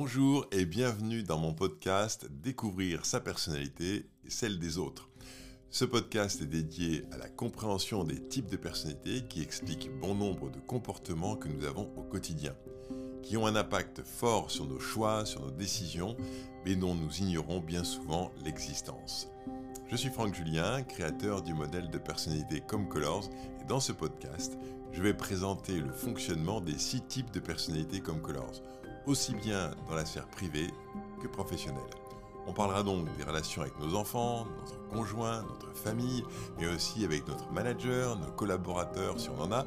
Bonjour et bienvenue dans mon podcast Découvrir sa personnalité et celle des autres. Ce podcast est dédié à la compréhension des types de personnalités qui expliquent bon nombre de comportements que nous avons au quotidien, qui ont un impact fort sur nos choix, sur nos décisions, mais dont nous ignorons bien souvent l'existence. Je suis Franck Julien, créateur du modèle de personnalité Comme Colors, et dans ce podcast, je vais présenter le fonctionnement des six types de personnalités Comme Colors, aussi bien dans la sphère privée que professionnelle. On parlera donc des relations avec nos enfants, notre conjoint, notre famille, mais aussi avec notre manager, nos collaborateurs si on en a,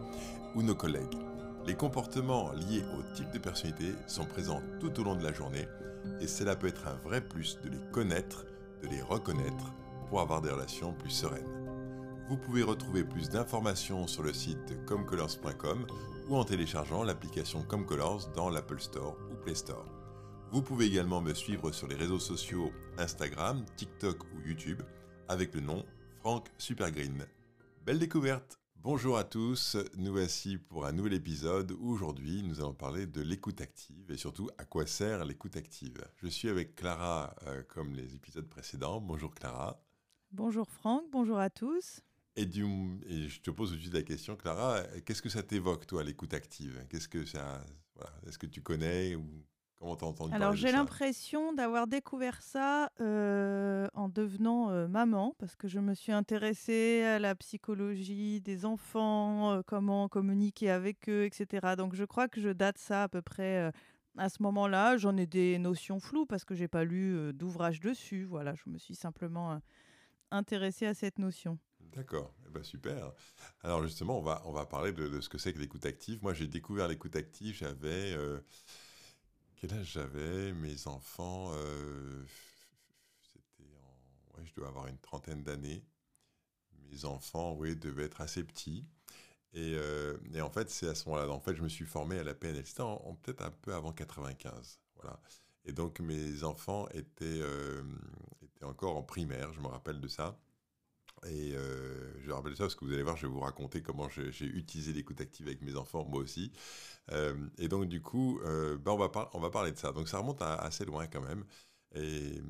ou nos collègues. Les comportements liés au type de personnalité sont présents tout au long de la journée et cela peut être un vrai plus de les connaître, de les reconnaître pour avoir des relations plus sereines. Vous pouvez retrouver plus d'informations sur le site comcolors.com ou en téléchargeant l'application Comcolors dans l'Apple Store ou Play Store. Vous pouvez également me suivre sur les réseaux sociaux Instagram, TikTok ou YouTube avec le nom Franck Supergreen. Belle découverte Bonjour à tous, nous voici pour un nouvel épisode où aujourd'hui nous allons parler de l'écoute active et surtout à quoi sert l'écoute active. Je suis avec Clara euh, comme les épisodes précédents. Bonjour Clara. Bonjour Franck, bonjour à tous. Et, du, et je te pose tout de suite la question, Clara, qu'est-ce que ça t'évoque toi l'écoute active? Qu'est-ce que ça, voilà, est-ce que tu connais ou alors j'ai l'impression d'avoir découvert ça euh, en devenant euh, maman, parce que je me suis intéressée à la psychologie des enfants, euh, comment communiquer avec eux, etc. Donc je crois que je date ça à peu près à ce moment-là. J'en ai des notions floues parce que j'ai pas lu d'ouvrage dessus. Voilà, je me suis simplement intéressée à cette notion. D'accord, eh ben super. Alors justement, on va, on va parler de, ce que c'est que l'écoute active. Moi, j'ai découvert l'écoute active, j'avais quel âge j'avais? Mes enfants, euh, c'était en. Je dois avoir une trentaine d'années. Mes enfants, oui, devaient être assez petits. Et, euh, et en fait, c'est à ce moment-là. En fait, je me suis formé à la PNL. C'était peut-être un peu avant 95. Voilà. Et donc, mes enfants étaient, euh, étaient encore en primaire, je me rappelle de ça. Et euh, je rappelle ça parce que vous allez voir, je vais vous raconter comment j'ai utilisé l'écoute active avec mes enfants, moi aussi. Euh, et donc, du coup, euh, ben on, va parler de ça. Donc, ça remonte assez loin quand même. Et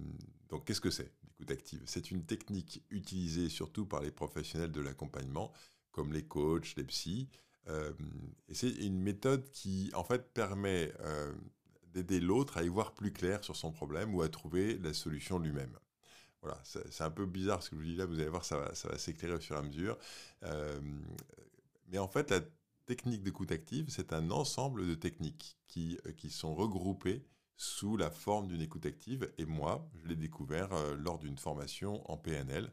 donc, qu'est-ce que c'est l'écoute active C'est une technique utilisée surtout par les professionnels de l'accompagnement, comme les coachs, les psys. et c'est une méthode qui, en fait, permet d'aider l'autre à y voir plus clair sur son problème ou à trouver la solution lui-même. Voilà, c'est un peu bizarre ce que je vous dis là, vous allez voir, ça va, s'éclairer au fur et à mesure. Euh, mais en fait, la technique d'écoute active, c'est un ensemble de techniques qui, euh, qui sont regroupées sous la forme d'une écoute active. Et moi, je l'ai découvert euh, lors d'une formation en PNL.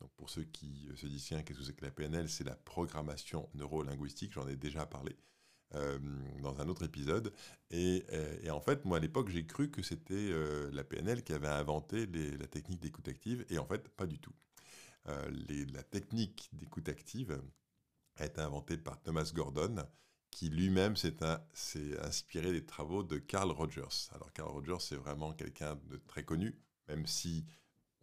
Donc pour ceux qui se disent, qu'est-ce que c'est que la PNL C'est la programmation neuro-linguistique, j'en ai déjà parlé. Euh, dans un autre épisode. Euh, et, en fait, moi à l'époque, j'ai cru que c'était euh, la PNL qui avait inventé la technique d'écoute active, et en fait, pas du tout. la technique d'écoute active a été inventée par Thomas Gordon, qui lui-même s'est inspiré des travaux de Carl Rogers. Alors Carl Rogers, c'est vraiment quelqu'un de très connu, même si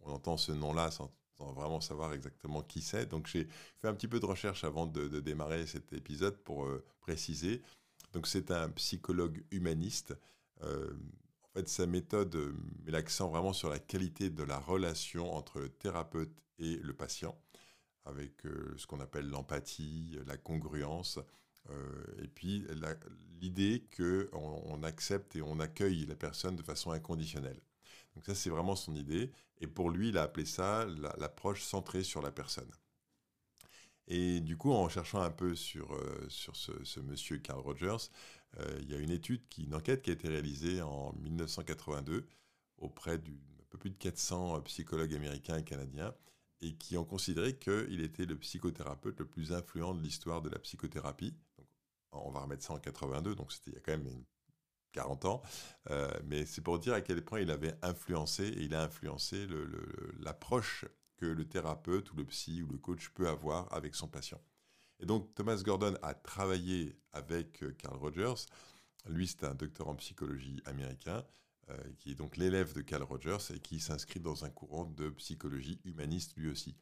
on entend ce nom-là sans sans vraiment savoir exactement qui c'est. Donc j'ai fait un petit peu de recherche avant de, démarrer cet épisode pour euh, préciser. Donc c'est un psychologue humaniste. Euh, en fait, sa méthode euh, met l'accent vraiment sur la qualité de la relation entre le thérapeute et le patient, avec ce qu'on appelle l'empathie, la congruence, et puis l'idée qu'on on accepte et on accueille la personne de façon inconditionnelle. Donc ça, c'est vraiment son idée. Et pour lui, il a appelé ça l'approche centrée sur la personne. Et du coup, en cherchant un peu sur, euh, sur ce, monsieur Carl Rogers, euh, il y a une étude, qui, une enquête qui a été réalisée en 1982 auprès d'un peu plus de 400 psychologues américains et canadiens, et qui ont considéré qu'il était le psychothérapeute le plus influent de l'histoire de la psychothérapie. Donc, on va remettre ça en 82, donc c'était il y a quand même une 40 ans, euh, mais c'est pour dire à quel point il avait influencé, et il a influencé l'approche que le thérapeute ou le psy ou le coach peut avoir avec son patient. Et donc Thomas Gordon a travaillé avec euh, Carl Rogers. Lui, c'est un docteur en psychologie américain, euh, qui est donc l'élève de Carl Rogers et qui s'inscrit dans un courant de psychologie humaniste lui aussi.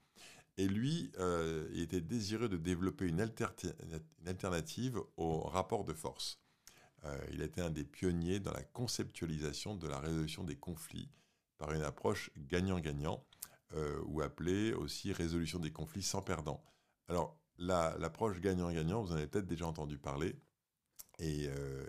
Et lui, il était désireux de développer une, une alternative au rapport de force. Il a été un des pionniers dans la conceptualisation de la résolution des conflits par une approche gagnant-gagnant, ou appelée aussi résolution des conflits sans perdant. Alors, l'approche gagnant-gagnant, vous en avez peut-être déjà entendu parler. Et,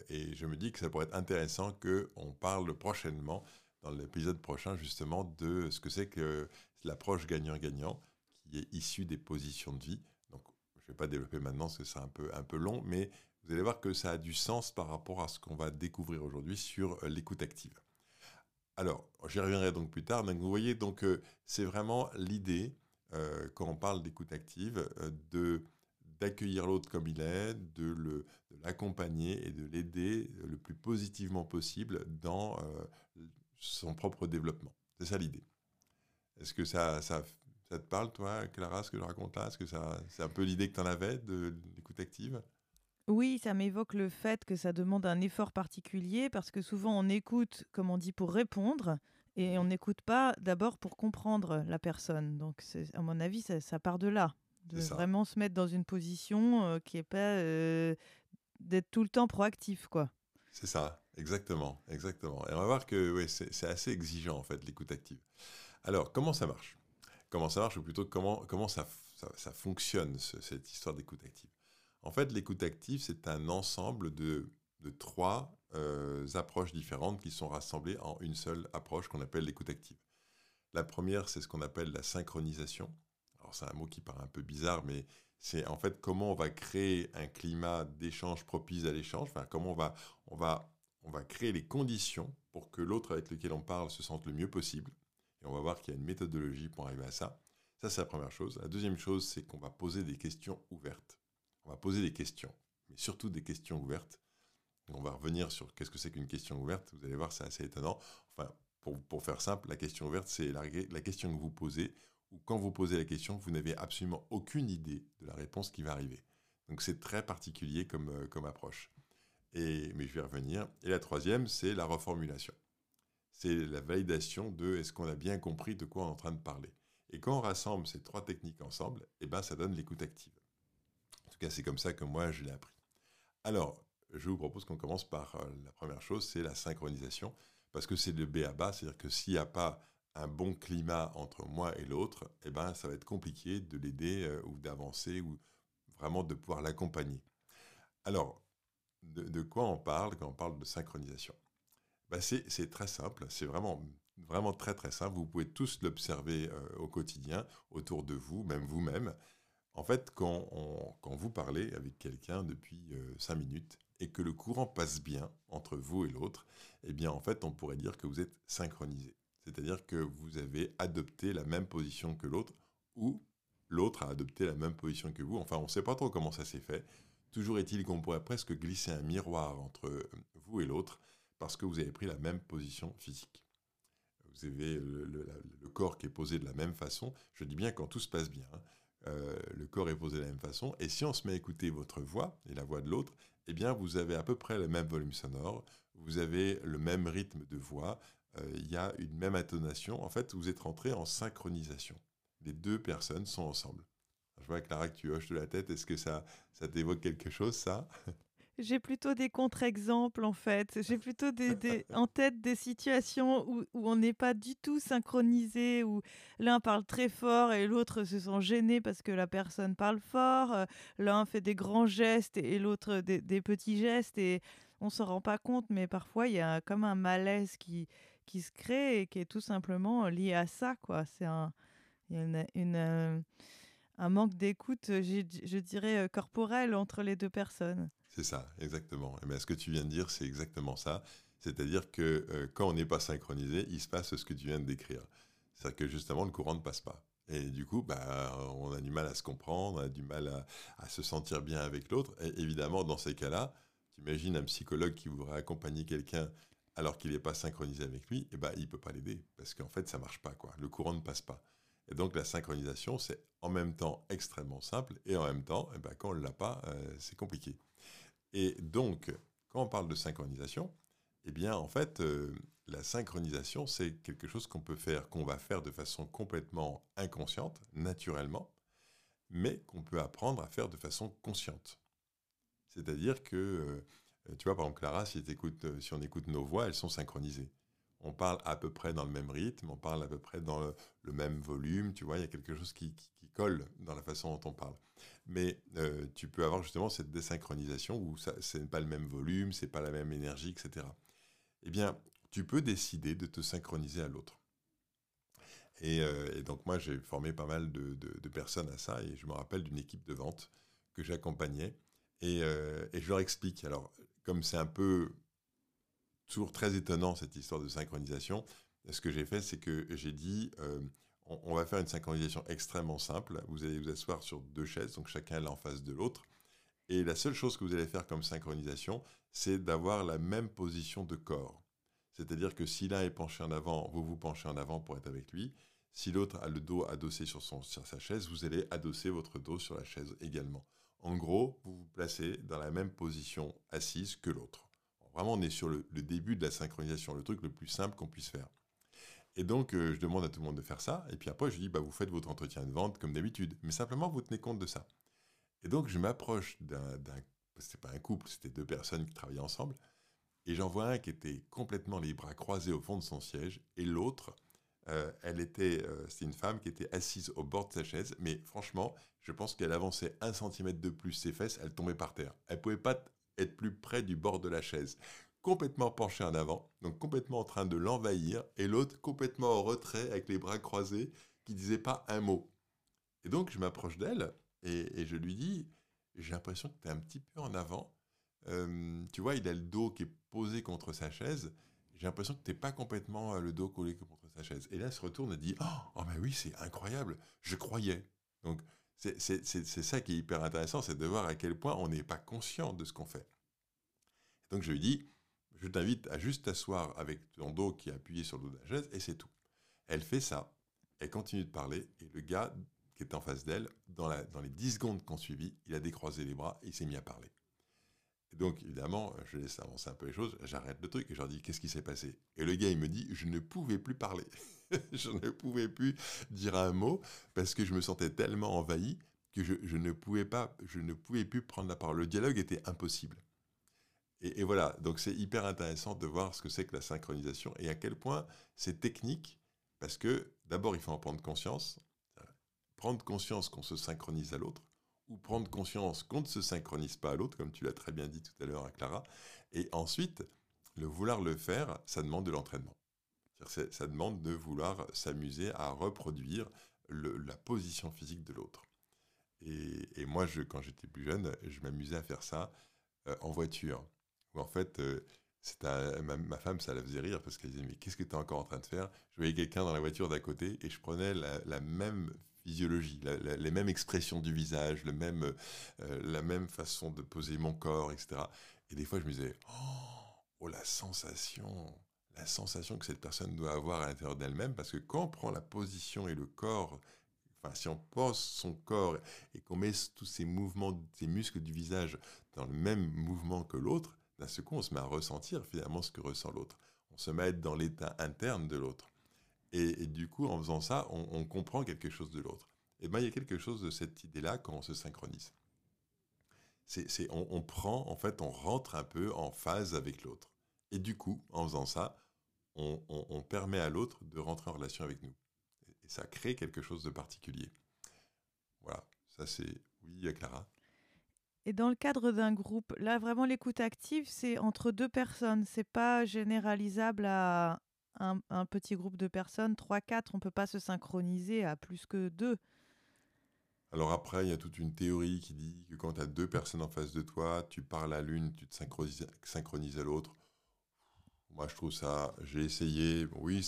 je me dis que ça pourrait être intéressant qu'on parle prochainement, dans l'épisode prochain, justement, de ce que c'est que l'approche gagnant-gagnant, qui est issue des positions de vie. Donc, je ne vais pas développer maintenant, parce que c'est un peu, un peu long, mais vous allez voir que ça a du sens par rapport à ce qu'on va découvrir aujourd'hui sur l'écoute active. Alors, j'y reviendrai donc plus tard. Donc, vous voyez, donc, c'est vraiment l'idée euh, quand on parle d'écoute active, euh, de d'accueillir l'autre comme il est, de l'accompagner et de l'aider le plus positivement possible dans euh, son propre développement. C'est ça l'idée. Est-ce que ça, ça, ça, te parle, toi, Clara, ce que je raconte là? Est-ce que c'est un peu l'idée que tu en avais de l'écoute active? Oui, ça m'évoque le fait que ça demande un effort particulier parce que souvent on écoute, comme on dit, pour répondre et on n'écoute pas d'abord pour comprendre la personne. Donc, à mon avis, ça, part de là. De vraiment se mettre dans une position euh, qui n'est pas euh, d'être tout le temps proactif, quoi. C'est ça, exactement, exactement. Et on va voir que c'est assez exigeant, en fait, l'écoute active. Alors, comment ça marche? Comment ça marche, ou plutôt comment, comment ça, ça, fonctionne, cette histoire d'écoute active? En fait, l'écoute active, c'est un ensemble de, trois euh, approches différentes qui sont rassemblées en une seule approche qu'on appelle l'écoute active. La première, c'est ce qu'on appelle la synchronisation. Alors c'est un mot qui paraît un peu bizarre, mais c'est en fait comment on va créer un climat d'échange propice à l'échange, enfin comment on va, on, va, on va créer les conditions pour que l'autre avec lequel on parle se sente le mieux possible. Et on va voir qu'il y a une méthodologie pour arriver à ça. Ça, c'est la première chose. La deuxième chose, c'est qu'on va poser des questions ouvertes. On va poser des questions, mais surtout des questions ouvertes on va revenir sur qu'est-ce que c'est qu'une question ouverte. Vous allez voir, c'est assez étonnant. Enfin, pour, faire simple, la question ouverte, c'est la, question que vous posez, ou quand vous posez la question, vous n'avez absolument aucune idée de la réponse qui va arriver. Donc c'est très particulier comme, euh, comme approche. Et, mais je vais revenir. Et la troisième, c'est la reformulation. C'est la validation de est-ce qu'on a bien compris de quoi on est en train de parler. Et quand on rassemble ces trois techniques ensemble, eh ben, ça donne l'écoute active. En tout cas, c'est comme ça que moi, je l'ai appris. Alors, je vous propose qu'on commence par euh, la première chose, c'est la synchronisation, parce que c'est le B à bas, c'est-à-dire que s'il n'y a pas un bon climat entre moi et l'autre, eh ben, ça va être compliqué de l'aider euh, ou d'avancer ou vraiment de pouvoir l'accompagner. Alors, de, quoi on parle quand on parle de synchronisation? Ben C'est très simple, c'est vraiment, vraiment très très simple. Vous pouvez tous l'observer euh, au quotidien, autour de vous, même vous-même. En fait, quand, vous parlez avec quelqu'un depuis cinq minutes, et que le courant passe bien entre vous et l'autre, eh bien en fait on pourrait dire que vous êtes synchronisé. C'est-à-dire que vous avez adopté la même position que l'autre ou l'autre a adopté la même position que vous. Enfin on ne sait pas trop comment ça s'est fait. Toujours est-il qu'on pourrait presque glisser un miroir entre vous et l'autre parce que vous avez pris la même position physique. Vous avez le, corps qui est posé de la même façon. Je dis bien quand tout se passe bien. Hein. Euh, le corps est posé de la même façon. Et si on se met à écouter votre voix et la voix de l'autre, eh bien, vous avez à peu près le même volume sonore, vous avez le même rythme de voix, euh, il y a une même intonation. En fait, vous êtes rentré en synchronisation. Les deux personnes sont ensemble. Je vois, Clara, que tu hoches de la tête. Est-ce que ça, ça t'évoque quelque chose, ça? J'ai plutôt des contre-exemples en fait. J'ai plutôt des, en tête des situations où, où on n'est pas du tout synchronisé, où l'un parle très fort et l'autre se sent gêné parce que la personne parle fort. Euh, l'un fait des grands gestes et, l'autre des, des, petits gestes et on s'en rend pas compte, mais parfois il y a comme un malaise qui, qui se crée et qui est tout simplement lié à ça. quoi. C'est un, il y a une, une euh, un manque d'écoute, je dirais, euh, corporel entre les deux personnes. C'est ça, exactement. Et bien, ce que tu viens de dire, c'est exactement ça. C'est-à-dire que euh, quand on n'est pas synchronisé, il se passe ce que tu viens de décrire. C'est-à-dire que justement, le courant ne passe pas. Et du coup, bah, on a du mal à se comprendre, on a du mal à, se sentir bien avec l'autre. Et évidemment, dans ces cas-là, tu imagines un psychologue qui voudrait accompagner quelqu'un alors qu'il n'est pas synchronisé avec lui, eh ben, il ne peut pas l'aider. Parce qu'en fait, ça ne marche pas. Quoi. Le courant ne passe pas. Et donc, la synchronisation, c'est en même temps extrêmement simple et en même temps, eh ben, quand on ne l'a pas, euh, c'est compliqué. Et donc, quand on parle de synchronisation, eh bien, en fait, euh, la synchronisation, c'est quelque chose qu'on peut faire, qu'on va faire de façon complètement inconsciente, naturellement, mais qu'on peut apprendre à faire de façon consciente. C'est-à-dire que tu vois, par exemple, Clara, si, si on écoute nos voix, elles sont synchronisées on parle à peu près dans le même rythme, on parle à peu près dans le, même volume, tu vois, il y a quelque chose qui, colle dans la façon dont on parle. Mais euh, tu peux avoir justement cette désynchronisation où ce n'est pas le même volume, c'est pas la même énergie, etc. Eh bien, tu peux décider de te synchroniser à l'autre. Et, euh, donc moi, j'ai formé pas mal de, personnes à ça, et je me rappelle d'une équipe de vente que j'accompagnais, et, euh, et je leur explique. Alors, comme c'est un peu toujours très étonnant cette histoire de synchronisation. Ce que j'ai fait, c'est que j'ai dit, on, va faire une synchronisation extrêmement simple. Vous allez vous asseoir sur deux chaises, donc chacun là en face de l'autre. Et la seule chose que vous allez faire comme synchronisation, c'est d'avoir la même position de corps. C'est-à-dire que si l'un est penché en avant, vous vous penchez en avant pour être avec lui. Si l'autre a le dos adossé sur sa chaise, vous allez adosser votre dos sur la chaise également. En gros, vous vous placez dans la même position assise que l'autre. Vraiment, on est sur le, début de la synchronisation, le truc le plus simple qu'on puisse faire. Et donc, euh, je demande à tout le monde de faire ça. Et puis après, je dis, bah, vous faites votre entretien de vente comme d'habitude. Mais simplement, vous tenez compte de ça. Et donc, je m'approche d'un. C'était pas un couple, c'était deux personnes qui travaillaient ensemble. Et j'en vois un qui était complètement les bras croisés au fond de son siège. Et l'autre, euh, elle était, euh, c'était une femme qui était assise au bord de sa chaise. Mais franchement, je pense qu'elle avançait un centimètre de plus ses fesses, elle tombait par terre. Elle pouvait pas être plus près du bord de la chaise, complètement penché en avant, donc complètement en train de l'envahir, et l'autre complètement en retrait avec les bras croisés, qui disait pas un mot. Et donc je m'approche d'elle et, je lui dis, j'ai l'impression que tu es un petit peu en avant. Euh, tu vois, il a le dos qui est posé contre sa chaise. J'ai l'impression que tu n'es pas complètement euh, le dos collé contre sa chaise. Et là, elle se retourne et dit, oh, oh mais oui, c'est incroyable, je croyais. Donc c'est ça qui est hyper intéressant, c'est de voir à quel point on n'est pas conscient de ce qu'on fait. Donc je lui dis, je t'invite à juste t'asseoir avec ton dos qui est appuyé sur le dos de la chaise, et c'est tout. Elle fait ça, elle continue de parler, et le gars qui est en face d'elle, dans, les 10 secondes qu'on suivit, il a décroisé les bras et il s'est mis à parler. Donc, évidemment, je laisse avancer un peu les choses, j'arrête le truc et je leur dis Qu'est-ce qui s'est passé? Et le gars, il me dit Je ne pouvais plus parler. je ne pouvais plus dire un mot parce que je me sentais tellement envahi que je, ne pouvais pas, je ne pouvais plus prendre la parole. Le dialogue était impossible. Et, voilà, donc c'est hyper intéressant de voir ce que c'est que la synchronisation et à quel point c'est technique parce que d'abord il faut en prendre conscience, prendre conscience qu'on se synchronise à l'autre ou prendre conscience qu'on ne se synchronise pas à l'autre, comme tu l'as très bien dit tout à l'heure à Clara. Et ensuite, le vouloir le faire, ça demande de l'entraînement. Ça demande de vouloir s'amuser à reproduire la position physique de l'autre. Et, moi, quand j'étais plus jeune, je m'amusais à faire ça euh, en voiture. En fait, euh, ma, femme, ça la faisait rire parce qu'elle disait Mais qu'est-ce que tu es encore en train de faire? Je voyais quelqu'un dans la voiture d'à côté et je prenais la, même physiologie, les mêmes expressions du visage, le même, euh, la même façon de poser mon corps, etc. Et des fois, je me disais Oh, oh la sensation la sensation que cette personne doit avoir à l'intérieur d'elle-même, parce que quand on prend la position et le corps, enfin si on pose son corps et qu'on met tous ces mouvements, ces muscles du visage dans le même mouvement que l'autre, d'un seul coup on se met à ressentir finalement ce que ressent l'autre. On se met à être dans l'état interne de l'autre. Et, du coup, en faisant ça, on, comprend quelque chose de l'autre. Et bien, il y a quelque chose de cette idée-là quand on se synchronise. C'est, on, on prend, en fait, on rentre un peu en phase avec l'autre. Et du coup, en faisant ça, on, permet à l'autre de rentrer en relation avec nous. Et ça crée quelque chose de particulier. Voilà, ça c'est oui, Clara. Et dans le cadre d'un groupe, là vraiment l'écoute active, c'est entre deux personnes. C'est pas généralisable à un, petit groupe de personnes, 3 quatre. On peut pas se synchroniser à plus que deux. Alors après, il y a toute une théorie qui dit que quand tu as deux personnes en face de toi, tu parles à l'une, tu te synchronises à l'autre. Moi, je trouve ça, j'ai essayé, oui,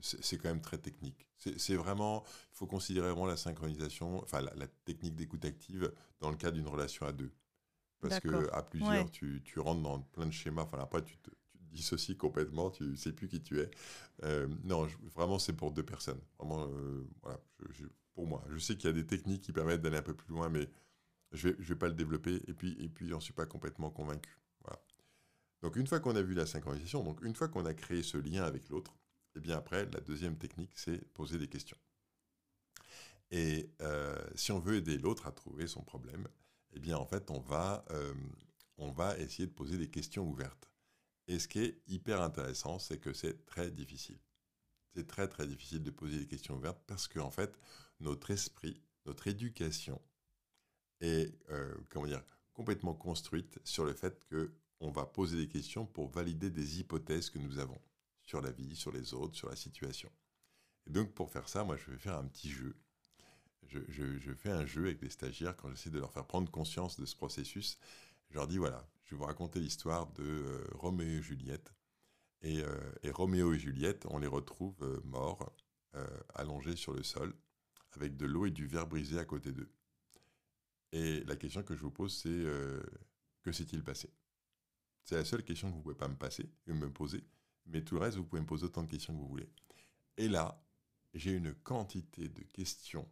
c'est quand même très technique. C'est vraiment, il faut considérer vraiment la synchronisation, enfin la, technique d'écoute active dans le cas d'une relation à deux. Parce que à plusieurs, tu, tu, rentres dans plein de schémas, enfin après, tu te, tu te dissocies complètement, tu ne sais plus qui tu es. Euh, non, vraiment, c'est pour deux personnes. Vraiment, euh, voilà, pour moi. Je sais qu'il y a des techniques qui permettent d'aller un peu plus loin, mais je ne vais pas le développer. Et puis, et puis j'en suis pas complètement convaincu. Donc une fois qu'on a vu la synchronisation, donc une fois qu'on a créé ce lien avec l'autre, et eh bien après, la deuxième technique, c'est poser des questions. Et euh, si on veut aider l'autre à trouver son problème, eh bien en fait, on va, euh, on va essayer de poser des questions ouvertes. Et ce qui est hyper intéressant, c'est que c'est très difficile. C'est très très difficile de poser des questions ouvertes parce qu'en en fait, notre esprit, notre éducation est euh, comment dire, complètement construite sur le fait que on va poser des questions pour valider des hypothèses que nous avons sur la vie, sur les autres, sur la situation. Et donc pour faire ça, moi je vais faire un petit jeu. Je, fais un jeu avec les stagiaires quand j'essaie de leur faire prendre conscience de ce processus. Je leur dis voilà, je vais vous raconter l'histoire de euh, Roméo et Juliette. Euh, et, Roméo et Juliette, on les retrouve euh, morts, allongés sur le sol, avec de l'eau et du verre brisé à côté d'eux. Et la question que je vous pose, c'est que s'est-il passé? C'est la seule question que vous ne pouvez pas me passer, me poser, mais tout le reste, vous pouvez me poser autant de questions que vous voulez. Et là, j'ai une quantité de questions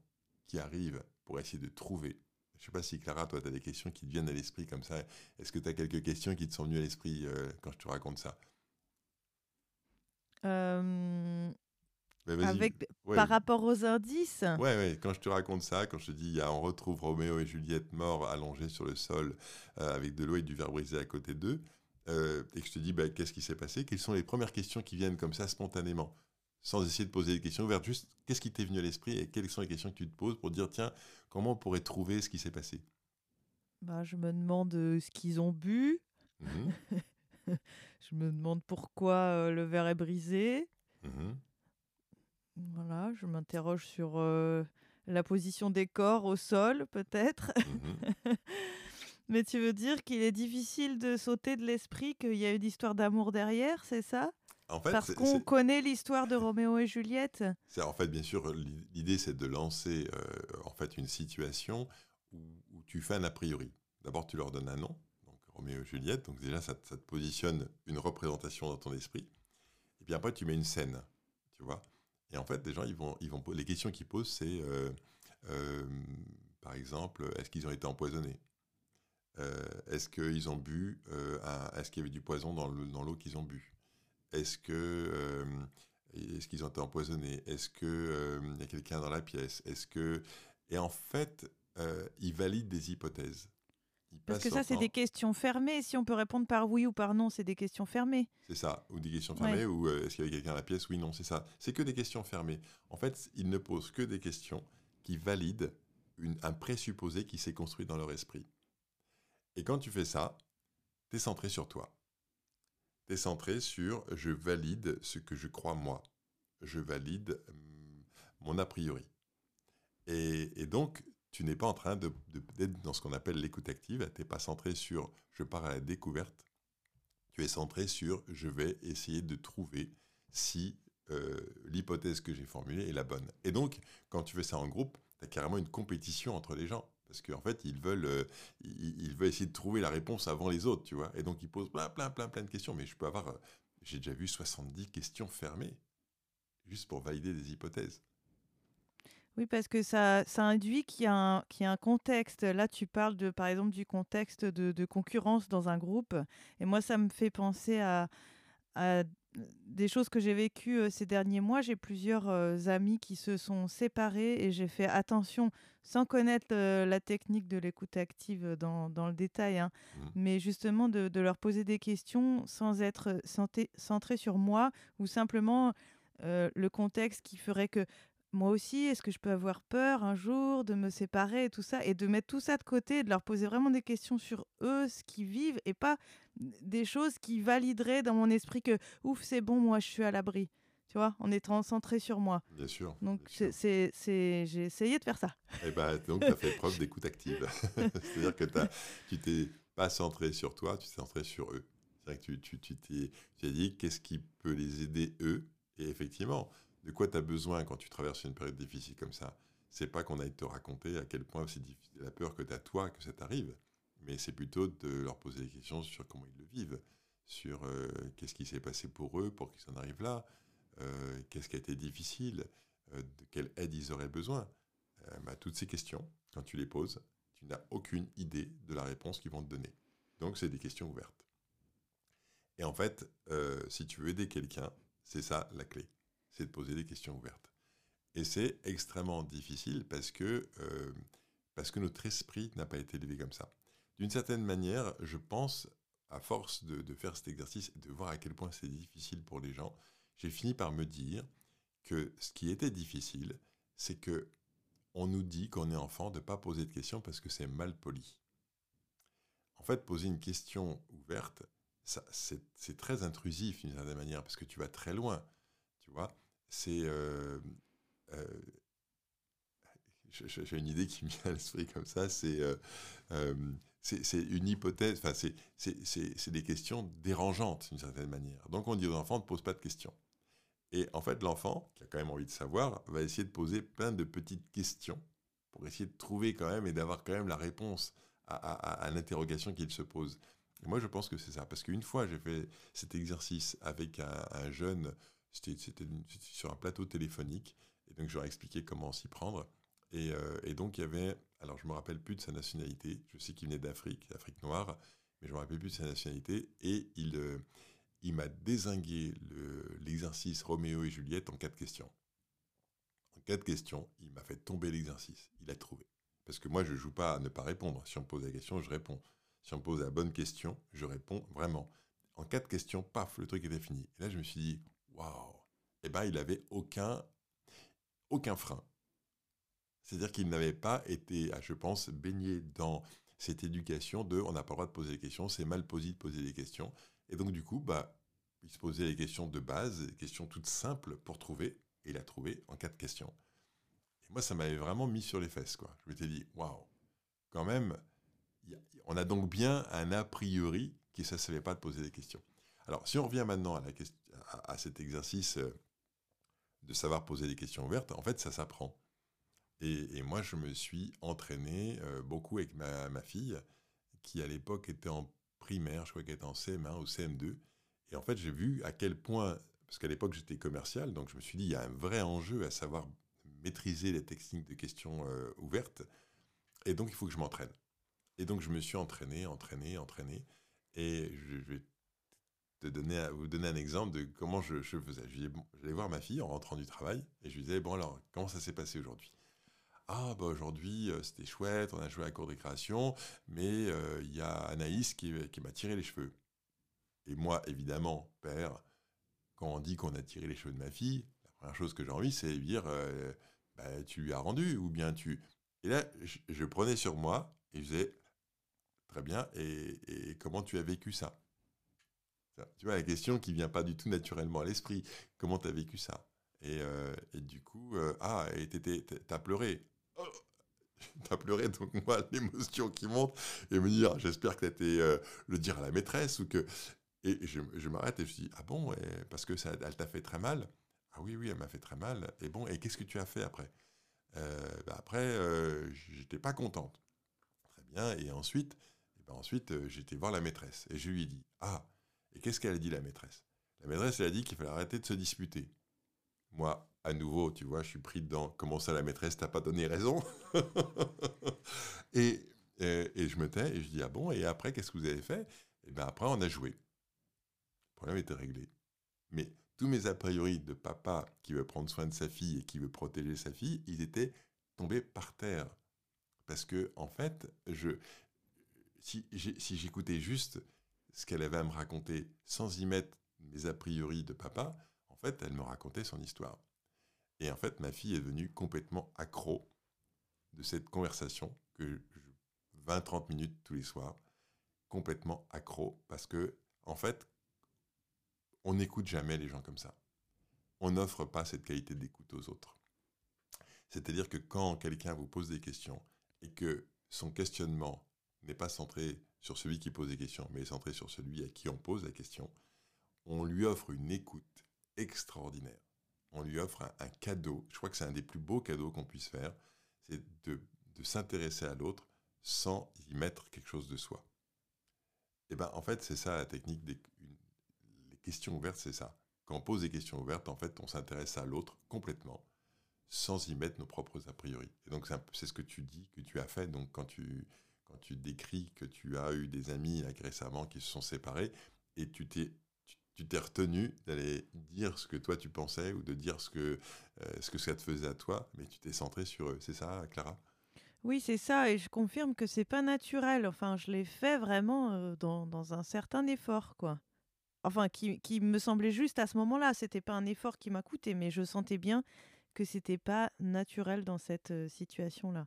qui arrivent pour essayer de trouver. Je ne sais pas si Clara, toi, tu as des questions qui te viennent à l'esprit comme ça. Est-ce que tu as quelques questions qui te sont venues à l'esprit euh, quand je te raconte ça? Euh, avec, Par rapport aux indices? Oui, ouais, quand je te raconte ça, quand je te dis on retrouve Roméo et Juliette morts allongés sur le sol euh, avec de l'eau et du verre brisé à côté d'eux, et que je te dis bah, qu'est-ce qui s'est passé, quelles sont les premières questions qui viennent comme ça spontanément? Sans essayer de poser des questions ouvertes, juste qu'est-ce qui t'est venu à l'esprit et quelles sont les questions que tu te poses pour dire, tiens, comment on pourrait trouver ce qui s'est passé? Bah, Je me demande euh, ce qu'ils ont bu. Mmh je me demande pourquoi euh, le verre est brisé. Mmh voilà, je m'interroge sur euh, la position des corps au sol, peut-être. Mmh Mais tu veux dire qu'il est difficile de sauter de l'esprit qu'il y a une histoire d'amour derrière, c'est ça? Parce qu'on connaît l'histoire de Roméo et Juliette. C'est en fait bien sûr l'idée c'est de lancer euh, en fait une situation où, tu fais un a priori. D'abord tu leur donnes un nom, donc Roméo et Juliette, donc déjà ça, te positionne une représentation dans ton esprit. Et puis après tu mets une scène, tu vois. Et en fait les gens ils vont ils vont les questions qu'ils posent c'est euh, euh, par exemple est-ce qu'ils ont été empoisonnés? Est-ce qu'ils ont bu Est-ce qu'il y avait du poison dans l'eau qu'ils ont bu? Est-ce que euh, est-ce qu'ils ont été empoisonnés? Est-ce qu'il euh, y a quelqu'un dans la pièce? Est-ce que et en fait, euh, ils valident des hypothèses. Parce que ça, c'est des questions fermées. Si on peut répondre par oui ou par non, c'est des questions fermées. C'est ça, ou des questions fermées, ou est-ce qu'il y avait quelqu'un dans la pièce? Oui, non, c'est ça. C'est que des questions fermées. En fait, ils ne posent que des questions qui valident un présupposé qui s'est construit dans leur esprit. Et quand tu fais ça, tu es centré sur toi. Tu es centré sur je valide ce que je crois moi. Je valide mm, mon a priori. Et, donc, tu n'es pas en train d'être dans ce qu'on appelle l'écoute active. Tu n'es pas centré sur je pars à la découverte. Tu es centré sur je vais essayer de trouver si euh, l'hypothèse que j'ai formulée est la bonne. Et donc, quand tu fais ça en groupe, tu as carrément une compétition entre les gens parce qu'en fait, ils veulent, euh, ils, veulent essayer de trouver la réponse avant les autres, tu vois. Et donc, ils posent plein, plein, plein, plein de questions. Mais je peux avoir, euh, j'ai déjà vu 70 questions fermées, juste pour valider des hypothèses. Oui, parce que ça, ça induit qu'il y, qu'il y a un contexte. Là, tu parles, de, par exemple, du contexte de concurrence dans un groupe. Et moi, ça me fait penser à, à des choses que j'ai vécues euh, ces derniers mois. J'ai plusieurs euh, amis qui se sont séparés et j'ai fait attention, sans connaître euh, la technique de l'écoute active dans, dans, le détail, hein, mmh. mais justement de, de, leur poser des questions sans être centré sur moi ou simplement le contexte qui ferait que moi aussi, est-ce que je peux avoir peur un jour de me séparer et tout ça, et de mettre tout ça de côté, de leur poser vraiment des questions sur eux, ce qu'ils vivent, et pas des choses qui valideraient dans mon esprit que ouf, c'est bon, moi je suis à l'abri. Tu vois, en étant centré sur moi. Bien sûr. Donc, c'est, j'ai essayé de faire ça. Et eh ben, donc, tu as fait preuve d'écoute active. C'est-à-dire que tu t'es pas centré sur toi, tu t'es centré sur eux. C'est-à-dire que tu, tu, tu t'es, tu as dit qu'est-ce qui peut les aider eux? Et effectivement, de quoi tu as besoin quand tu traverses une période difficile comme ça? C'est pas qu'on aille te raconter à quel point c'est difficile, la peur que tu as toi que ça t'arrive, mais c'est plutôt de leur poser des questions sur comment ils le vivent, sur euh, qu'est-ce qui s'est passé pour eux pour qu'ils en arrivent là, euh, qu'est-ce qui a été difficile, euh, de quelle aide ils auraient besoin. Bah, toutes ces questions, quand tu les poses, tu n'as aucune idée de la réponse qu'ils vont te donner. Donc c'est des questions ouvertes. Et en fait, si tu veux aider quelqu'un, c'est ça la clé c'est de poser des questions ouvertes. Et c'est extrêmement difficile parce que, euh, parce que notre esprit n'a pas été élevé comme ça. d'une certaine manière, je pense, à force de, faire cet exercice, de voir à quel point c'est difficile pour les gens, j'ai fini par me dire que ce qui était difficile, c'est que on nous dit qu'on est enfant de ne pas poser de questions parce que c'est mal poli. En fait, poser une question ouverte, c'est très intrusif d'une certaine manière parce que tu vas très loin. Tu vois, c'est euh, euh, j'ai une idée qui me vient à l'esprit comme ça, c'est euh, c'est une hypothèse, enfin, c'est des questions dérangeantes d'une certaine manière. Donc on dit aux enfants ne pose pas de questions. Et en fait, l'enfant, qui a quand même envie de savoir, va essayer de poser plein de petites questions pour essayer de trouver quand même et d'avoir quand même la réponse à, l'interrogation qu'il se pose. Moi, je pense que c'est ça. Parce qu'une fois, j'ai fait cet exercice avec un, jeune, c'était sur un plateau téléphonique, et donc j'aurais expliqué comment s'y prendre. Euh, et, donc, il y avait, alors je me rappelle plus de sa nationalité, je sais qu'il venait d'Afrique, d'Afrique noire, mais je me rappelle plus de sa nationalité, et il, euh, il m'a désingué l'exercice Roméo et Juliette en quatre questions. En quatre questions, il m'a fait tomber l'exercice, il a trouvé. Parce que moi, je joue pas à ne pas répondre. Si on me pose la question, je réponds. Si on me pose la bonne question, je réponds vraiment. En quatre questions, paf, le truc était fini. Et là, je me suis dit, waouh, eh ben, il n'avait aucun, aucun frein. C'est-à-dire qu'il n'avait pas été, ah, je pense, baigné dans cette éducation de on n'a pas le droit de poser des questions, c'est mal posé de poser des questions. Et donc, du coup, bah, il se posait les questions de base, des questions toutes simples pour trouver, et il a trouvé en quatre questions. Et moi, ça m'avait vraiment mis sur les fesses, quoi. Je m'étais dit, waouh, quand même, on a donc bien un a priori qui ne savait pas de poser des questions. Alors, si on revient maintenant à, la à cet exercice euh, de savoir poser des questions ouvertes, en fait, ça s'apprend. Et, moi, je me suis entraîné euh, beaucoup avec ma, fille, qui à l'époque était en primaire, je crois qu'elle était en CM1 ou CM2. Et en fait, j'ai vu à quel point, parce qu'à l'époque j'étais commercial, donc je me suis dit, il y a un vrai enjeu à savoir maîtriser les techniques de questions euh, ouvertes. Et donc, il faut que je m'entraîne. Et donc, je me suis entraîné, entraîné, entraîné. Et je, vais te donner, vous donner un exemple de comment je, je faisais. J'allais voir ma fille en rentrant du travail et je lui disais, bon alors, comment ça s'est passé aujourd'hui? Ah, bah aujourd'hui, euh, c'était chouette, on a joué à la cour de récréation, mais euh, il y a Anaïs qui, m'a tiré les cheveux. Et moi, évidemment, père, quand on dit qu'on a tiré les cheveux de ma fille, la première chose que j'ai envie, c'est de dire euh, bah, tu lui as rendu, ou bien tu. Et là, je, prenais sur moi et je disais très bien, et, comment tu as vécu ça? Tu vois, la question qui vient pas du tout naturellement à l'esprit comment tu as vécu ça? Et, du coup, ah, et t'as pleuré. Oh, t'as pleuré, donc moi, l'émotion qui monte, et me dire, j'espère que t'as été euh, le dire à la maîtresse, ou que... Et je, m'arrête et je dis, ah bon, parce que ça, elle t'a fait très mal Ah oui, oui, elle m'a fait très mal. Et bon, et qu'est-ce que tu as fait après? Euh, bah Après, euh, j'étais pas contente. Très bien, et ensuite, et ben ensuite j'étais voir la maîtresse, et je lui ai dit, ah, et qu'est-ce qu'elle a dit, la maîtresse? La maîtresse, elle a dit qu'il fallait arrêter de se disputer. Moi, à nouveau, tu vois, je suis pris dedans. Comment ça, la maîtresse t'a pas donné raison? Et, et, je me tais et je dis ah bon? Et après, qu'est-ce que vous avez fait? Et eh bien après, on a joué. Le problème était réglé. Mais tous mes a priori de papa qui veut prendre soin de sa fille et qui veut protéger sa fille, ils étaient tombés par terre. Parce que en fait, je, si, si j'écoutais juste ce qu'elle avait à me raconter sans y mettre mes a priori de papa, en fait, elle me racontait son histoire. Et en fait, ma fille est devenue complètement accro de cette conversation que 20-30 minutes tous les soirs, complètement accro parce que, en fait, on n'écoute jamais les gens comme ça. On n'offre pas cette qualité d'écoute aux autres. C'est-à-dire que quand quelqu'un vous pose des questions et que son questionnement n'est pas centré sur celui qui pose des questions, mais est centré sur celui à qui on pose la question, on lui offre une écoute extraordinaire on lui offre un, cadeau. Je crois que c'est un des plus beaux cadeaux qu'on puisse faire, c'est de, s'intéresser à l'autre sans y mettre quelque chose de soi. Et eh ben en fait, c'est ça la technique des questions ouvertes, c'est ça. Quand on pose des questions ouvertes, en fait, on s'intéresse à l'autre complètement sans y mettre nos propres a priori. Et donc c'est ce que tu dis que tu as fait. Donc quand tu tu décris que tu as eu des amis récemment qui se sont séparés et tu t'es tu t'es retenu d'aller dire ce que toi tu pensais ou de dire ce que, euh, ce que ça te faisait à toi, mais tu t'es centré sur eux. C'est ça, Clara? Oui, c'est ça, et je confirme que c'est pas naturel. Enfin, je l'ai fait vraiment euh, dans, dans un certain effort, quoi. Enfin, qui, qui me semblait juste à ce moment-là. C'était pas un effort qui m'a coûté, mais je sentais bien que c'était pas naturel dans cette euh, situation-là.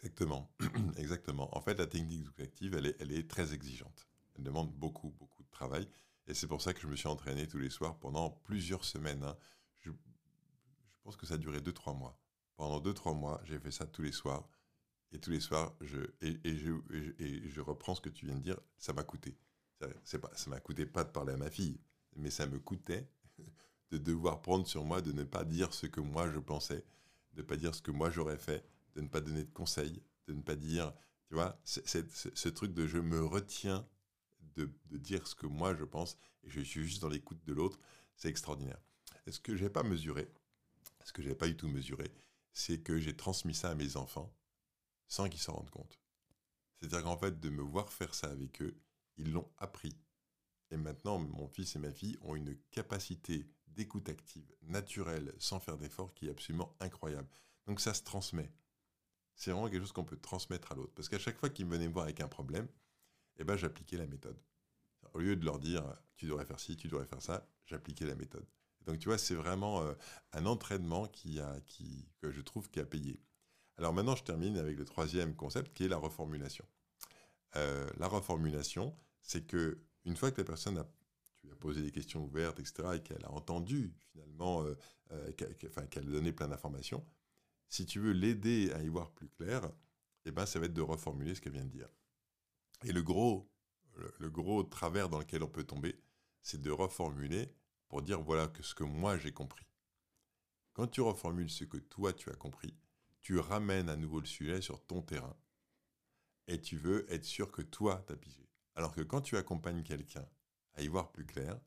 Exactement, exactement. En fait, la technique active, elle est, elle est très exigeante. Elle demande beaucoup, beaucoup de travail. Et c'est pour ça que je me suis entraîné tous les soirs pendant plusieurs semaines. Hein. Je, pense que ça a duré 2-3 mois. Pendant 2-3 mois, j'ai fait ça tous les soirs. Et tous les soirs, je, et, je, reprends ce que tu viens de dire, ça m'a coûté. Pas, ça m'a coûté pas de parler à ma fille, mais ça me coûtait de devoir prendre sur moi de ne pas dire ce que moi je pensais, de ne pas dire ce que moi j'aurais fait, de ne pas donner de conseils, de ne pas dire, tu vois, ce truc de je me retiens de, dire ce que moi je pense et je suis juste dans l'écoute de l'autre, c'est extraordinaire. Est-ce que j'ai pas mesuré, ce que j'ai pas du tout mesuré, c'est que j'ai transmis ça à mes enfants sans qu'ils s'en rendent compte. C'est-à-dire qu'en fait, de me voir faire ça avec eux, ils l'ont appris. Et maintenant, mon fils et ma fille ont une capacité d'écoute active, naturelle, sans faire d'effort, qui est absolument incroyable. Donc ça se transmet. C'est vraiment quelque chose qu'on peut transmettre à l'autre. Parce qu'à chaque fois qu'ils venaient me voir avec un problème, eh ben, j'appliquais la méthode. Au lieu de leur dire, tu devrais faire ci, tu devrais faire ça, j'appliquais la méthode. Donc tu vois, c'est vraiment euh, un entraînement qui a, qui, que je trouve qui a payé. Alors maintenant, je termine avec le troisième concept qui est la reformulation. Euh, la reformulation, c'est que une fois que la personne a, tu as posé des questions ouvertes, etc., et qu'elle a entendu finalement, euh, qu'elle a donné plein d'informations, si tu veux l'aider à y voir plus clair, eh ben, ça va être de reformuler ce qu'elle vient de dire. Et le gros, le gros travers dans lequel on peut tomber, c'est de reformuler pour dire voilà ce que moi j'ai compris. Quand tu reformules ce que toi tu as compris, tu ramènes à nouveau le sujet sur ton terrain et tu veux être sûr que toi t'as pigé. Alors que quand tu accompagnes quelqu'un à y voir plus clair,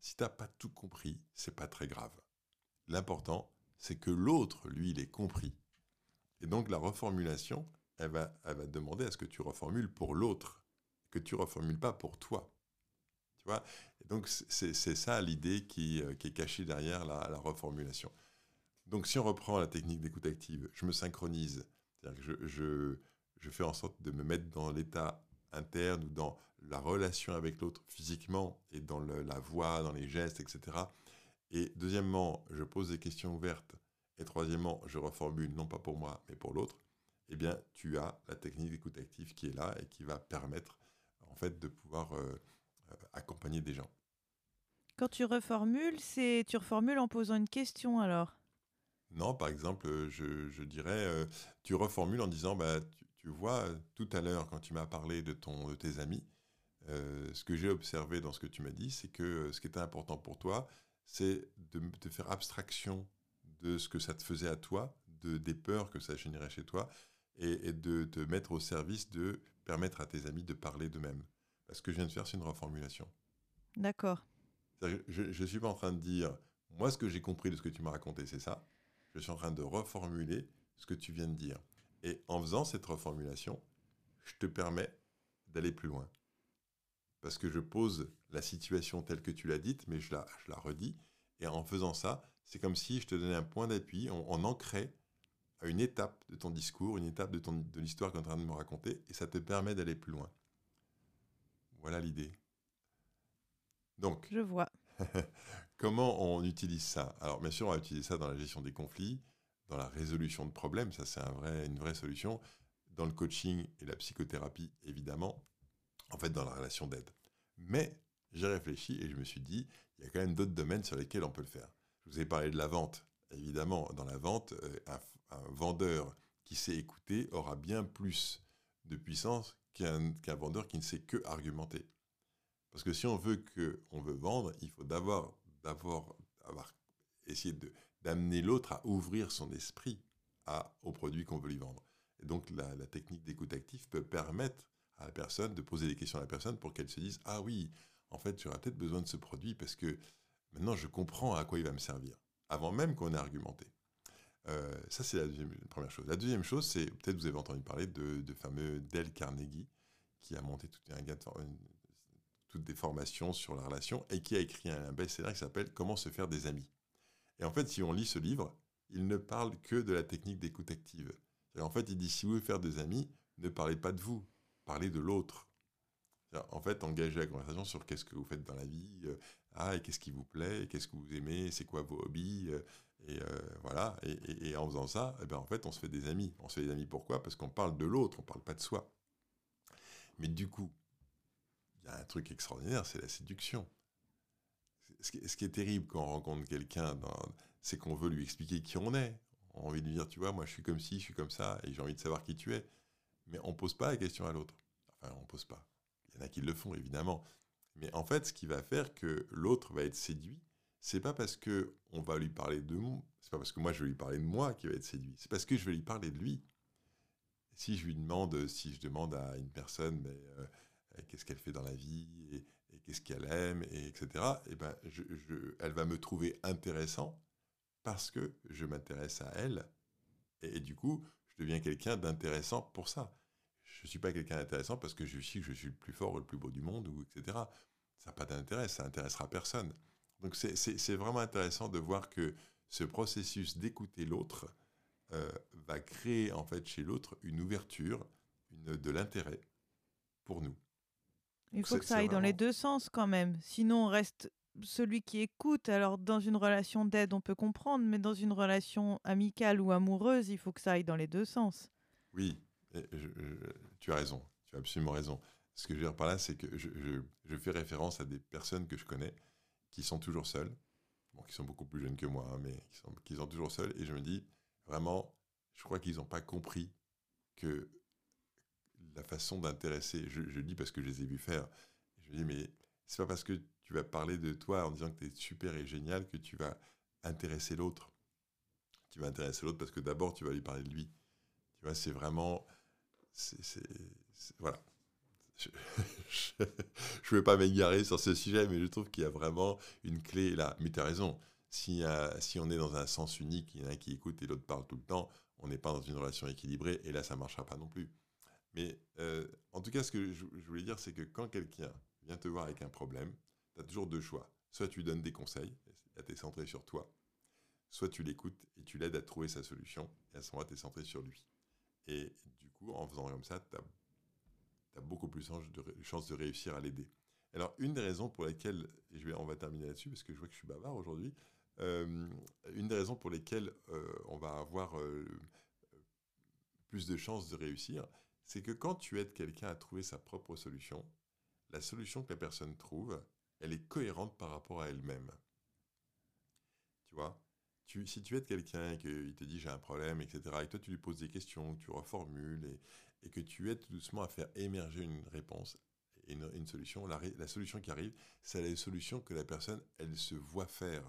si t'as pas tout compris, c'est pas très grave. L'important, c'est que l'autre, lui, il est compris. Et donc la reformulation, elle va, elle va demander à ce que tu reformules pour l'autre, que tu reformules pas pour toi. Tu vois? Donc c'est ça l'idée qui, euh, qui, est cachée derrière la, reformulation. Donc si on reprend la technique d'écoute active, je me synchronise, c'est-à-dire que je, je, je, fais en sorte de me mettre dans l'état interne ou dans la relation avec l'autre physiquement et dans la voix, dans les gestes, etc. Et deuxièmement, je pose des questions ouvertes. Et troisièmement, je reformule non pas pour moi, mais pour l'autre. Eh bien, tu as la technique d'écoute active qui est là et qui va permettre en fait de pouvoir euh, euh, accompagner des gens. Quand tu reformules, c'est tu reformules en posant une question alors? Non, par exemple, je, dirais, euh, tu reformules en disant, bah, tu, vois, tout à l'heure, quand tu m'as parlé de, ton, de tes amis, euh, ce que j'ai observé dans ce que tu m'as dit, c'est que ce qui était important pour toi, c'est de, faire abstraction de ce que ça te faisait à toi, de, des peurs que ça générait chez toi, et, et de te mettre au service de permettre à tes amis de parler d'eux-mêmes. Ce que je viens de faire, c'est une reformulation. D'accord. Je ne suis pas en train de dire, moi, ce que j'ai compris de ce que tu m'as raconté, c'est ça. Je suis en train de reformuler ce que tu viens de dire. Et en faisant cette reformulation, je te permets d'aller plus loin. Parce que je pose la situation telle que tu l'as dite, mais je la, je la redis. Et en faisant ça, c'est comme si je te donnais un point d'appui, on, on, ancrait à une étape de ton discours, une étape de, ton, de l'histoire que tu es en train de me raconter, et ça te permet d'aller plus loin. Voilà l'idée. Donc. Je vois. comment on utilise ça? Alors, bien sûr, on va utiliser ça dans la gestion des conflits, dans la résolution de problèmes, ça c'est un vrai, une vraie solution, dans le coaching et la psychothérapie, évidemment, en fait, dans la relation d'aide. Mais j'ai réfléchi et je me suis dit, il y a quand même d'autres domaines sur lesquels on peut le faire. Je vous ai parlé de la vente. Évidemment, dans la vente, euh, un, vendeur qui sait écouter aura bien plus de puissance qu'un vendeur qui ne sait que argumenter. Parce que si on veut que on veut vendre, il faut d'abord d'abord avoir essayé d'amener l'autre à ouvrir son esprit à, au produit qu'on veut lui vendre. Et donc la technique d'écoute active peut permettre à la personne de poser des questions à la personne pour qu'elle se dise ah oui en fait tu auras peut-être besoin de ce produit parce que maintenant je comprends à quoi il va me servir avant même qu'on ait argumenté. Euh, ça, c'est la, première chose. La deuxième chose, c'est, peut-être vous avez entendu parler de, fameux Dale Carnegie, qui a monté tout un, toutes des formations sur la relation et qui a écrit un best-seller qui s'appelle Comment se faire des amis. Et en fait, si on lit ce livre, il ne parle que de la technique d'écoute active. En fait, il dit si vous voulez faire des amis, ne parlez pas de vous, parlez de l'autre. En fait, engagez la conversation sur qu'est-ce que vous faites dans la vie, euh, ah, et qu'est-ce qui vous plaît, qu'est-ce que vous aimez, c'est quoi vos hobbies, euh, et euh, voilà. Et, en faisant ça, eh ben, en fait, on se fait des amis. On se fait des amis pourquoi? Parce qu'on parle de l'autre, on parle pas de soi. Mais du coup, il y a un truc extraordinaire, c'est la séduction. Ce qui, est terrible quand on rencontre quelqu'un, c'est qu'on veut lui expliquer qui on est. On a envie de lui dire, tu vois, moi je suis comme ci, je suis comme ça, et j'ai envie de savoir qui tu es. Mais on ne pose pas la question à l'autre. Enfin, on ne pose pas. Il y en a qui le font, évidemment. Mais en fait, ce qui va faire que l'autre va être séduit, c'est pas parce que on va lui parler de moi, c'est pas parce que moi je vais lui parler de moi qui va être séduit, c'est parce que je vais lui parler de lui. Si je lui demande, si je demande à une personne, euh, qu'est-ce qu'elle fait dans la vie et, qu'est-ce qu'elle aime, et etc., et eh ben, elle va me trouver intéressant parce que je m'intéresse à elle, et, du coup, je deviens quelqu'un d'intéressant pour ça. Je ne suis pas quelqu'un d'intéressant parce que je suis que je suis le plus fort ou le plus beau du monde, ou etc. Ça n'a pas d'intérêt, ça intéressera personne. Donc c'est vraiment intéressant de voir que ce processus d'écouter l'autre euh, va créer en fait chez l'autre une ouverture, une, de l'intérêt pour nous. Il faut que ça aille dans les deux sens quand même. Sinon, on reste celui qui écoute. Alors, dans une relation d'aide, on peut comprendre, mais dans une relation amicale ou amoureuse, il faut que ça aille dans les deux sens. Oui, tu as raison. Tu as absolument raison. Ce que je veux dire par là, c'est que je, fais référence à des personnes que je connais qui sont toujours seules, qui sont beaucoup plus jeunes que moi, hein, mais qui sont, qui sont toujours seules. Et je me dis, vraiment, je crois qu'ils n'ont pas compris que la façon d'intéresser, je, je dis parce que je les ai vus faire, je me dis, mais c'est pas parce que tu vas parler de toi en disant que tu es super et génial que tu vas intéresser l'autre. Tu vas intéresser l'autre parce que d'abord, tu vas lui parler de lui. Tu vois, c'est vraiment. Voilà. Je ne vais pas m'égarer sur ce sujet, mais je trouve qu'il y a vraiment une clé là. Mais tu as raison. Si, si on est dans un sens unique, il y en a un qui écoute et l'autre parle tout le temps, on n'est pas dans une relation équilibrée et là, ça ne marchera pas non plus. Mais euh, en tout cas, ce que je, voulais dire, c'est que quand quelqu'un vient te voir avec un problème, tu as toujours deux choix. Soit tu lui donnes des conseils, et tu es centré sur toi, soit tu l'écoutes et tu l'aides à trouver sa solution, et à ce moment-là, tu es centré sur lui. Et du coup, en faisant comme ça, tu as beaucoup plus de chances de réussir à l'aider. Alors, une des raisons pour lesquelles, je vais, on va terminer là-dessus parce que je vois que je suis bavard aujourd'hui, euh, une des raisons pour lesquelles euh, on va avoir euh, plus de chances de réussir, c'est que quand tu aides quelqu'un à trouver sa propre solution, la solution que la personne trouve, elle est cohérente par rapport à elle-même. Tu vois? Si tu aides quelqu'un et qu'il te dit j'ai un problème, etc., et toi tu lui poses des questions, tu reformules, et, que tu aides doucement à faire émerger une réponse et une, solution, la, solution qui arrive, c'est la solution que la personne, elle se voit faire,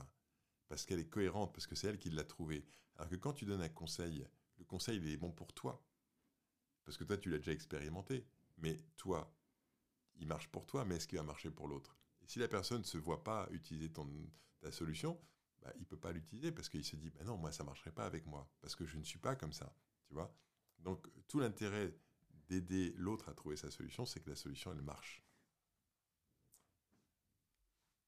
parce qu'elle est cohérente, parce que c'est elle qui l'a trouvée. Alors que quand tu donnes un conseil, le conseil, il est bon pour toi, parce que toi, tu l'as déjà expérimenté, mais toi, il marche pour toi, mais est-ce qu'il va marcher pour l'autre? Si la personne ne se voit pas utiliser ton, ta solution, bah, il ne peut pas l'utiliser, parce qu'il se dit, bah non, moi, ça ne marcherait pas avec moi, parce que je ne suis pas comme ça, tu vois donc tout l'intérêt d'aider l'autre à trouver sa solution, c'est que la solution, elle marche.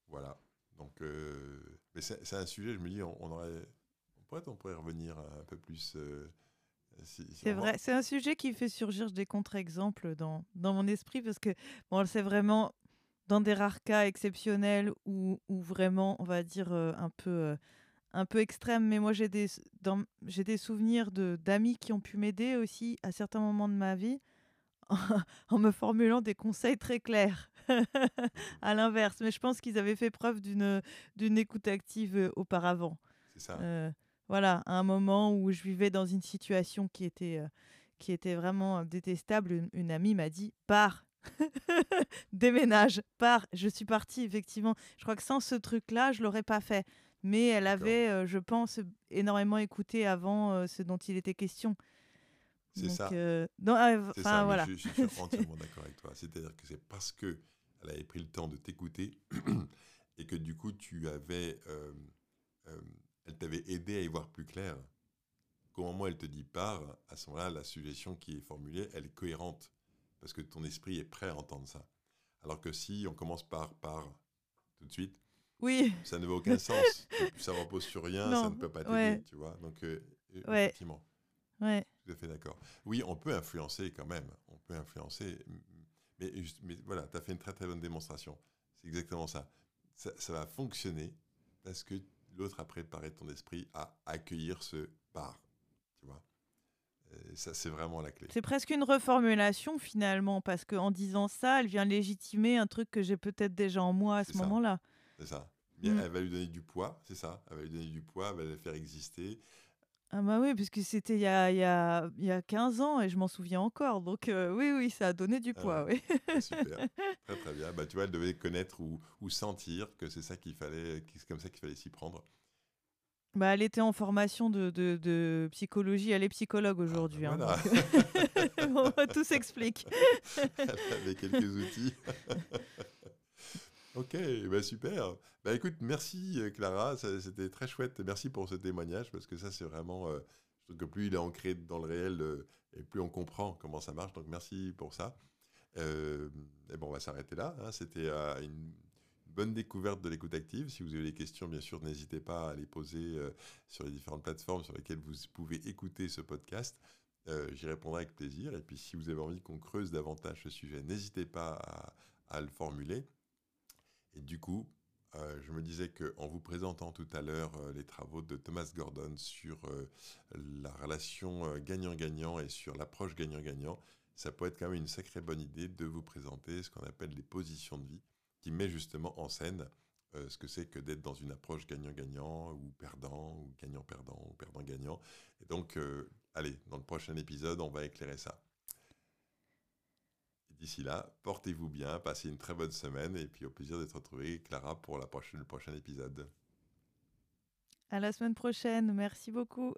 Voilà. Donc, euh, mais c'est un sujet, je me dis, on, aurait, on pourrait, revenir un peu plus. Euh, c'est vrai, c'est un sujet qui fait surgir des contre-exemples dans, dans mon esprit parce que bon, c'est vraiment dans des rares cas exceptionnels où vraiment, on va dire, euh, un peu un peu extrême, mais moi j'ai des, j'ai des souvenirs de, d'amis qui ont pu m'aider aussi à certains moments de ma vie en, me formulant des conseils très clairs, à l'inverse. Mais je pense qu'ils avaient fait preuve d'une, d'une écoute active euh, auparavant. C'est ça. Euh, voilà, à un moment où je vivais dans une situation qui était, euh, qui était vraiment détestable, une, une amie m'a dit Pars, déménage, pars. Je suis partie, effectivement. Je crois que sans ce truc-là, je l'aurais pas fait mais elle avait, euh, je pense, énormément écouté avant euh, ce dont il était question. C'est ça. Euh, ah, ça voilà. Je, suis entièrement d'accord avec toi. C'est-à-dire que c'est parce que elle avait pris le temps de t'écouter et que du coup tu avais, elle t'avait aidé à y voir plus clair. Moment où elle te dit part, à ce moment-là, la suggestion qui est formulée, elle est cohérente parce que ton esprit est prêt à entendre ça. Alors que si on commence par par tout de suite, oui. Ça ne veut aucun sens. ça repose sur rien, ça ne peut pas t'aider, tu vois. Donc, euh, effectivement. Ouais. Tout à fait d'accord. Oui, on peut influencer quand même. On peut influencer. Mais, mais voilà, tu as fait une très très bonne démonstration. C'est exactement ça. ça. ça. va fonctionner parce que l'autre a préparé ton esprit à accueillir ce par. Ça, c'est vraiment la clé. C'est presque une reformulation finalement, parce qu'en disant ça, elle vient légitimer un truc que j'ai peut-être déjà en moi à ce moment-là. C'est ça. Mais mm. elle va lui donner du poids, c'est ça. Elle va lui donner du poids, elle va le faire exister. Ah bah oui, puisque c'était il y a, y, a, y a 15 ans et je m'en souviens encore. Donc euh, oui, oui, ça a donné du poids. oui. Super, très très bien. Bah, tu vois, elle devait connaître ou, ou sentir que c'est ça qu'il fallait, c'est comme ça qu'il fallait s'y prendre. Bah, elle était en formation de, de, de psychologie, elle est psychologue ah, aujourd'hui. Hein, tout s'explique. elle avait quelques outils. ok, bah super. Bah écoute, merci euh, Clara, c'était très chouette. Merci pour ce témoignage parce que ça c'est vraiment, euh, je trouve que plus il est ancré dans le réel euh, et plus on comprend comment ça marche. Donc merci pour ça. et bon, on va s'arrêter là. Hein. C'était une bonne découverte de l'écoute active. Si vous avez des questions, bien sûr, n'hésitez pas à les poser euh, sur les différentes plateformes sur lesquelles vous pouvez écouter ce podcast. Euh, j'y répondrai avec plaisir. Et puis, si vous avez envie qu'on creuse davantage ce sujet, n'hésitez pas à, le formuler. Et du coup, euh, je me disais qu'en vous présentant tout à l'heure les travaux de Thomas Gordon sur la relation gagnant-gagnant et sur l'approche gagnant-gagnant, ça peut être quand même une sacrée bonne idée de vous présenter ce qu'on appelle les positions de vie qui met justement en scène euh, ce que c'est que d'être dans une approche gagnant-gagnant ou perdant ou gagnant-perdant ou perdant-gagnant. Et donc, euh, allez, dans le prochain épisode, on va éclairer ça. D'ici là, portez-vous bien, passez une très bonne semaine et puis au plaisir d'être retrouvé, Clara, pour la prochaine, le prochain épisode. À la semaine prochaine, merci beaucoup.